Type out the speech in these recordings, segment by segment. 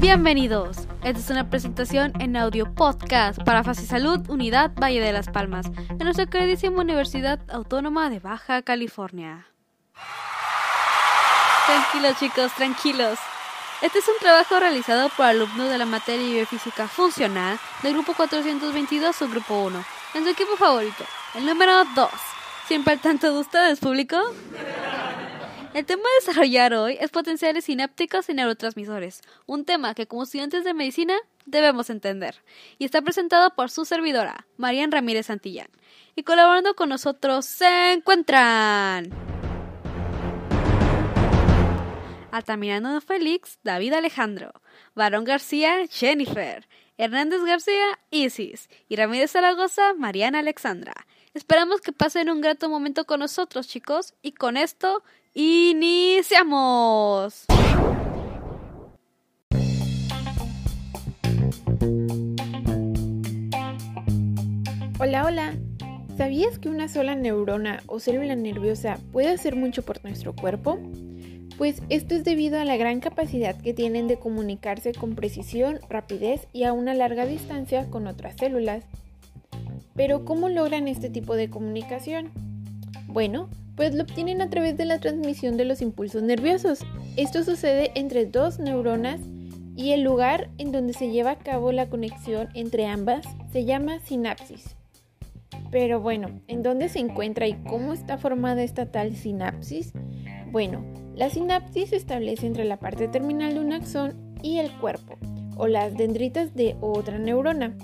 Bienvenidos. Esta es una presentación en audio podcast para Fase Salud Unidad Valle de las Palmas, en nuestra queridísima Universidad Autónoma de Baja California. Tranquilos chicos, tranquilos. Este es un trabajo realizado por alumnos de la materia de biofísica funcional del grupo 422 o grupo 1, en su equipo favorito, el número 2. ¿Siempre al tanto de ustedes, público? El tema a desarrollar hoy es potenciales sinápticos y neurotransmisores, un tema que como estudiantes de medicina debemos entender. Y está presentado por su servidora, Marian Ramírez Santillán. Y colaborando con nosotros se encuentran... Altamirano Félix, David Alejandro, Barón García, Jennifer, Hernández García, Isis y Ramírez Zaragoza, Mariana Alexandra. Esperamos que pasen un grato momento con nosotros, chicos, y con esto ¡Iniciamos! Hola, hola. ¿Sabías que una sola neurona o célula nerviosa puede hacer mucho por nuestro cuerpo? Pues esto es debido a la gran capacidad que tienen de comunicarse con precisión, rapidez y a una larga distancia con otras células. Pero ¿cómo logran este tipo de comunicación? Bueno, pues lo obtienen a través de la transmisión de los impulsos nerviosos. Esto sucede entre dos neuronas y el lugar en donde se lleva a cabo la conexión entre ambas se llama sinapsis. Pero bueno, ¿en dónde se encuentra y cómo está formada esta tal sinapsis? Bueno, la sinapsis se establece entre la parte terminal de un axón y el cuerpo, o las dendritas de otra neurona.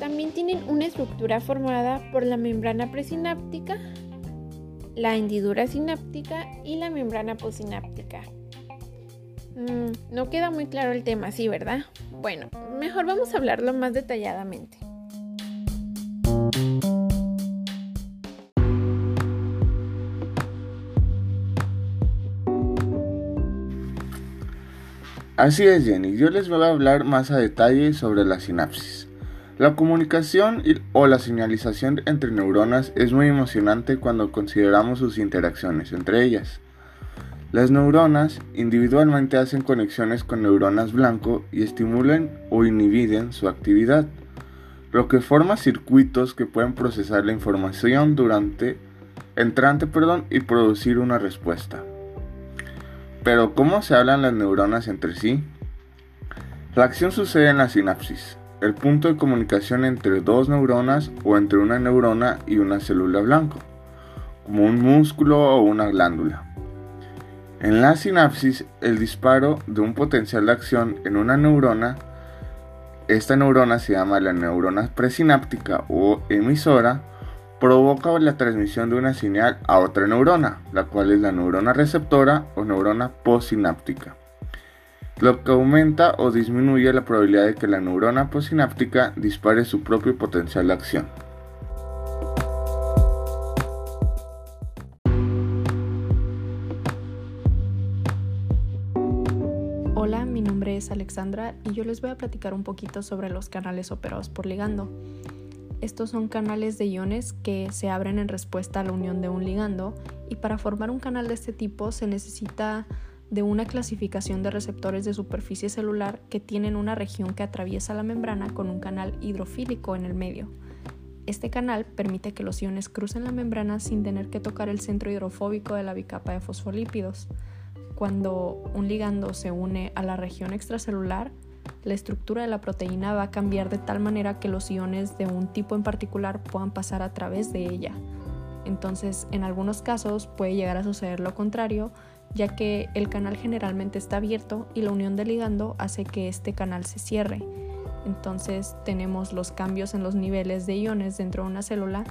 También tienen una estructura formada por la membrana presináptica, la hendidura sináptica y la membrana posináptica. Mm, no queda muy claro el tema, sí, ¿verdad? Bueno, mejor vamos a hablarlo más detalladamente. Así es, Jenny. Yo les voy a hablar más a detalle sobre la sinapsis. La comunicación o la señalización entre neuronas es muy emocionante cuando consideramos sus interacciones entre ellas. Las neuronas individualmente hacen conexiones con neuronas blanco y estimulan o inhibiden su actividad, lo que forma circuitos que pueden procesar la información durante entrante perdón, y producir una respuesta. Pero ¿cómo se hablan las neuronas entre sí? La acción sucede en la sinapsis, el punto de comunicación entre dos neuronas o entre una neurona y una célula blanco, como un músculo o una glándula. En la sinapsis, el disparo de un potencial de acción en una neurona, esta neurona se llama la neurona presináptica o emisora, provoca la transmisión de una señal a otra neurona, la cual es la neurona receptora o neurona postsináptica lo que aumenta o disminuye la probabilidad de que la neurona postsináptica dispare su propio potencial de acción. Hola, mi nombre es Alexandra y yo les voy a platicar un poquito sobre los canales operados por ligando. Estos son canales de iones que se abren en respuesta a la unión de un ligando y para formar un canal de este tipo se necesita de una clasificación de receptores de superficie celular que tienen una región que atraviesa la membrana con un canal hidrofílico en el medio. Este canal permite que los iones crucen la membrana sin tener que tocar el centro hidrofóbico de la bicapa de fosfolípidos. Cuando un ligando se une a la región extracelular, la estructura de la proteína va a cambiar de tal manera que los iones de un tipo en particular puedan pasar a través de ella. Entonces, en algunos casos puede llegar a suceder lo contrario, ya que el canal generalmente está abierto y la unión del ligando hace que este canal se cierre. Entonces tenemos los cambios en los niveles de iones dentro de una célula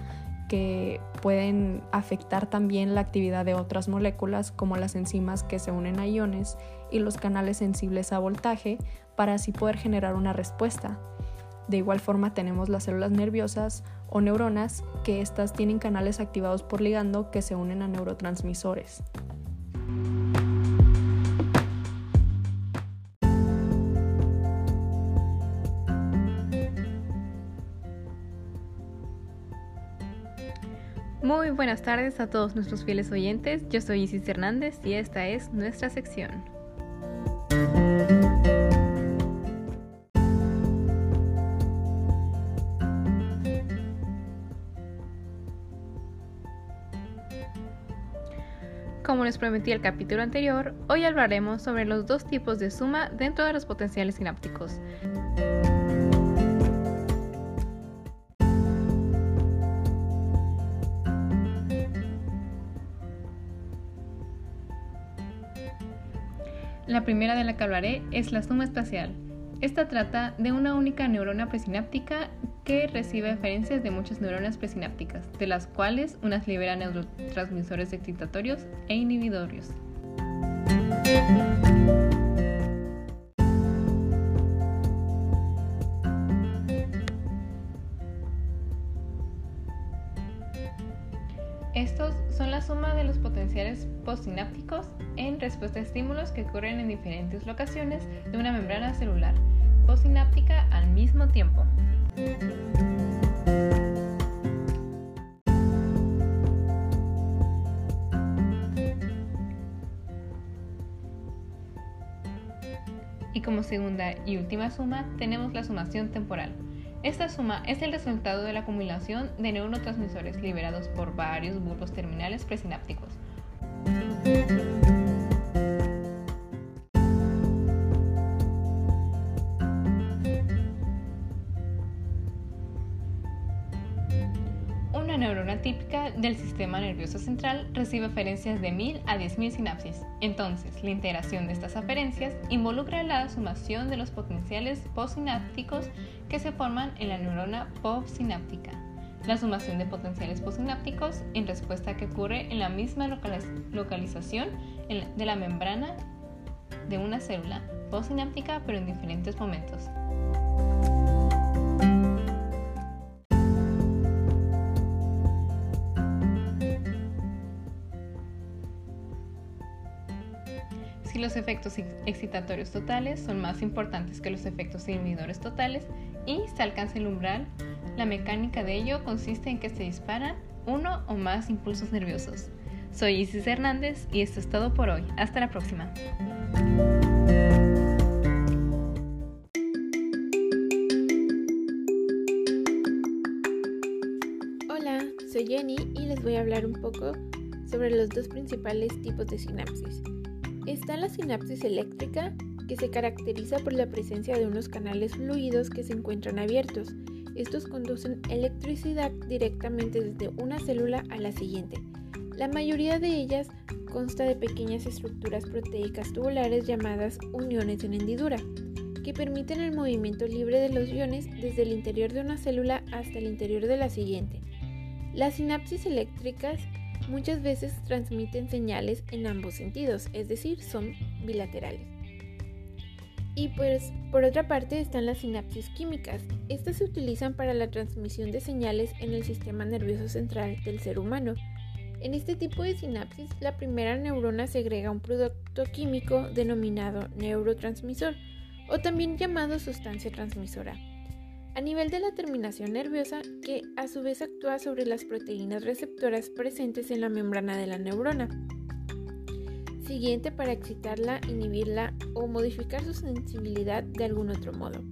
que pueden afectar también la actividad de otras moléculas como las enzimas que se unen a iones y los canales sensibles a voltaje para así poder generar una respuesta. De igual forma tenemos las células nerviosas o neuronas que estas tienen canales activados por ligando que se unen a neurotransmisores. Muy buenas tardes a todos nuestros fieles oyentes. Yo soy Isis Hernández y esta es nuestra sección. Como les prometí el capítulo anterior, hoy hablaremos sobre los dos tipos de suma dentro de los potenciales sinápticos. La primera de la que hablaré es la suma espacial. Esta trata de una única neurona presináptica que recibe referencias de muchas neuronas presinápticas, de las cuales unas liberan neurotransmisores excitatorios e inhibitorios. Estos son la suma de los potenciales postsinápticos en respuesta a estímulos que ocurren en diferentes locaciones de una membrana celular postsináptica al mismo tiempo. Y como segunda y última suma tenemos la sumación temporal. Esta suma es el resultado de la acumulación de neurotransmisores liberados por varios bulbos terminales presinápticos. Una neurona típica del sistema nervioso central recibe aferencias de 1000 a 10.000 sinapsis. Entonces, la integración de estas aferencias involucra la sumación de los potenciales postsinápticos que se forman en la neurona postsináptica. La sumación de potenciales postsinápticos en respuesta a que ocurre en la misma localización de la membrana de una célula postsináptica pero en diferentes momentos. Si los efectos excitatorios totales son más importantes que los efectos inhibidores totales y se alcanza el umbral, la mecánica de ello consiste en que se disparan uno o más impulsos nerviosos. Soy Isis Hernández y esto es todo por hoy. Hasta la próxima. Hola, soy Jenny y les voy a hablar un poco sobre los dos principales tipos de sinapsis. Está la sinapsis eléctrica, que se caracteriza por la presencia de unos canales fluidos que se encuentran abiertos. Estos conducen electricidad directamente desde una célula a la siguiente. La mayoría de ellas consta de pequeñas estructuras proteicas tubulares llamadas uniones en hendidura, que permiten el movimiento libre de los iones desde el interior de una célula hasta el interior de la siguiente. Las sinapsis eléctricas muchas veces transmiten señales en ambos sentidos, es decir, son bilaterales. Y pues por otra parte están las sinapsis químicas. Estas se utilizan para la transmisión de señales en el sistema nervioso central del ser humano. En este tipo de sinapsis, la primera neurona segrega un producto químico denominado neurotransmisor o también llamado sustancia transmisora a nivel de la terminación nerviosa que a su vez actúa sobre las proteínas receptoras presentes en la membrana de la neurona. Siguiente para excitarla, inhibirla o modificar su sensibilidad de algún otro modo.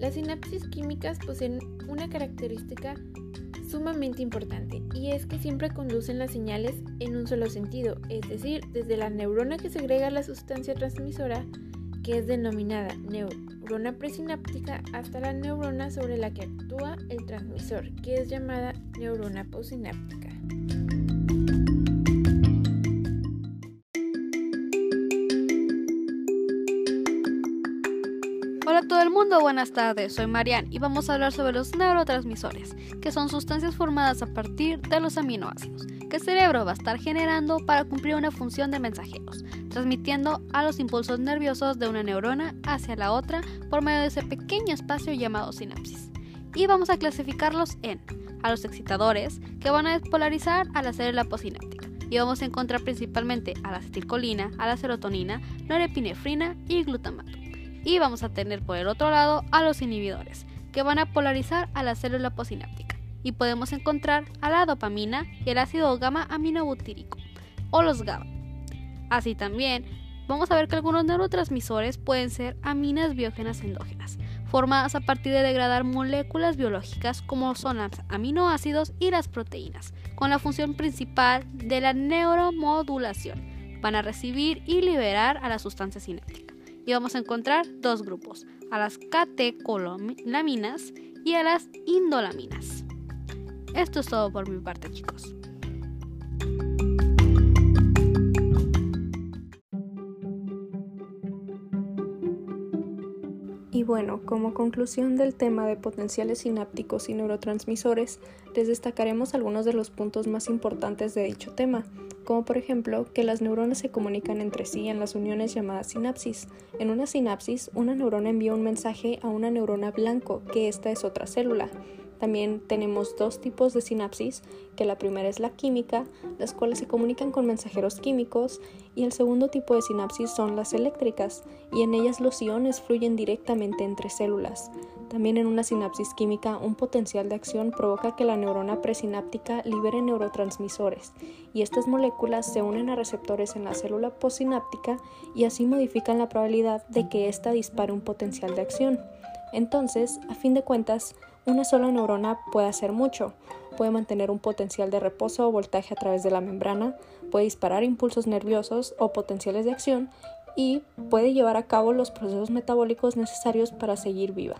Las sinapsis químicas poseen una característica sumamente importante y es que siempre conducen las señales en un solo sentido, es decir, desde la neurona que segrega la sustancia transmisora que es denominada neurona presináptica, hasta la neurona sobre la que actúa el transmisor, que es llamada neurona postsináptica. Hola a todo el mundo, buenas tardes, soy Marian y vamos a hablar sobre los neurotransmisores, que son sustancias formadas a partir de los aminoácidos que el cerebro va a estar generando para cumplir una función de mensajeros, transmitiendo a los impulsos nerviosos de una neurona hacia la otra por medio de ese pequeño espacio llamado sinapsis. Y vamos a clasificarlos en a los excitadores, que van a despolarizar a la célula posináptica. Y vamos a encontrar principalmente a la acetilcolina, a la serotonina, norepinefrina y glutamato. Y vamos a tener por el otro lado a los inhibidores, que van a polarizar a la célula posináptica y podemos encontrar a la dopamina y el ácido gamma aminobutírico o los GABA. Así también vamos a ver que algunos neurotransmisores pueden ser aminas biógenas endógenas, formadas a partir de degradar moléculas biológicas como son los aminoácidos y las proteínas, con la función principal de la neuromodulación van a recibir y liberar a la sustancia cinética. Y vamos a encontrar dos grupos, a las catecolaminas y a las indolaminas. Esto es todo por mi parte, chicos. Y bueno, como conclusión del tema de potenciales sinápticos y neurotransmisores, les destacaremos algunos de los puntos más importantes de dicho tema, como por ejemplo que las neuronas se comunican entre sí en las uniones llamadas sinapsis. En una sinapsis, una neurona envía un mensaje a una neurona blanco, que esta es otra célula. También tenemos dos tipos de sinapsis, que la primera es la química, las cuales se comunican con mensajeros químicos, y el segundo tipo de sinapsis son las eléctricas, y en ellas los iones fluyen directamente entre células. También en una sinapsis química, un potencial de acción provoca que la neurona presináptica libere neurotransmisores, y estas moléculas se unen a receptores en la célula postsináptica y así modifican la probabilidad de que ésta dispare un potencial de acción. Entonces, a fin de cuentas, una sola neurona puede hacer mucho. Puede mantener un potencial de reposo o voltaje a través de la membrana, puede disparar impulsos nerviosos o potenciales de acción y puede llevar a cabo los procesos metabólicos necesarios para seguir viva.